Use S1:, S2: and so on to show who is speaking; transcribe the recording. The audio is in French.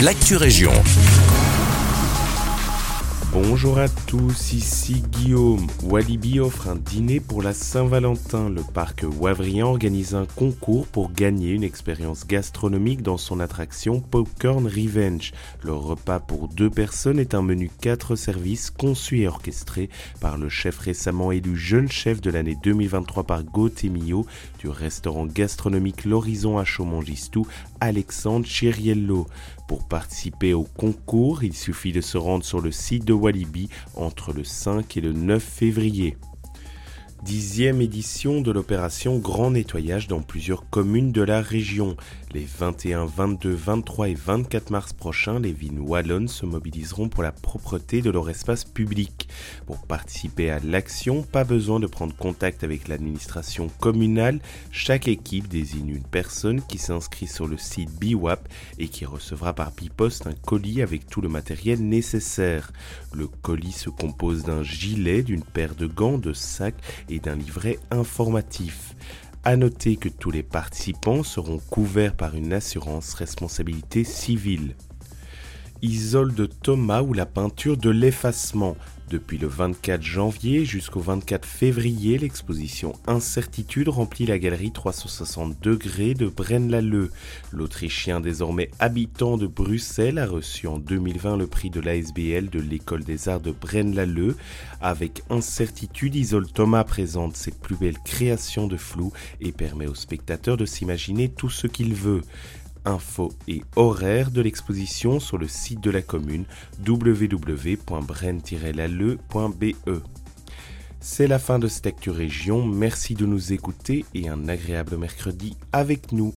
S1: l'actu région.
S2: Bonjour à tous, ici Guillaume. Walibi offre un dîner pour la Saint-Valentin. Le parc Wavrian organise un concours pour gagner une expérience gastronomique dans son attraction Popcorn Revenge. Le repas pour deux personnes est un menu 4 services conçu et orchestré par le chef récemment élu jeune chef de l'année 2023 par Gauthier du restaurant gastronomique L'Horizon à Chaumont-Gistou, Alexandre Chiriello. Pour participer au concours, il suffit de se rendre sur le site de Walibi entre le 5 et le 9 février dixième édition de l'opération Grand Nettoyage dans plusieurs communes de la région. Les 21, 22, 23 et 24 mars prochains, les villes wallonnes se mobiliseront pour la propreté de leur espace public. Pour participer à l'action, pas besoin de prendre contact avec l'administration communale. Chaque équipe désigne une personne qui s'inscrit sur le site BIWAP et qui recevra par biposte un colis avec tout le matériel nécessaire. Le colis se compose d'un gilet, d'une paire de gants, de sacs et d'un livret informatif. À noter que tous les participants seront couverts par une assurance responsabilité civile. de Thomas ou la peinture de l'effacement. Depuis le 24 janvier jusqu'au 24 février, l'exposition Incertitude remplit la galerie 360 degrés de Braine-l'Alleud. L'Autrichien désormais habitant de Bruxelles a reçu en 2020 le prix de l'ASBL de l'École des Arts de Braine-l'Alleud. Avec Incertitude, Isole Thomas présente ses plus belles créations de flou et permet aux spectateurs de s'imaginer tout ce qu'il veut infos et horaires de l'exposition sur le site de la commune www.bren-lalleux.be. C'est la fin de cette Actu Région, merci de nous écouter et un agréable mercredi avec nous.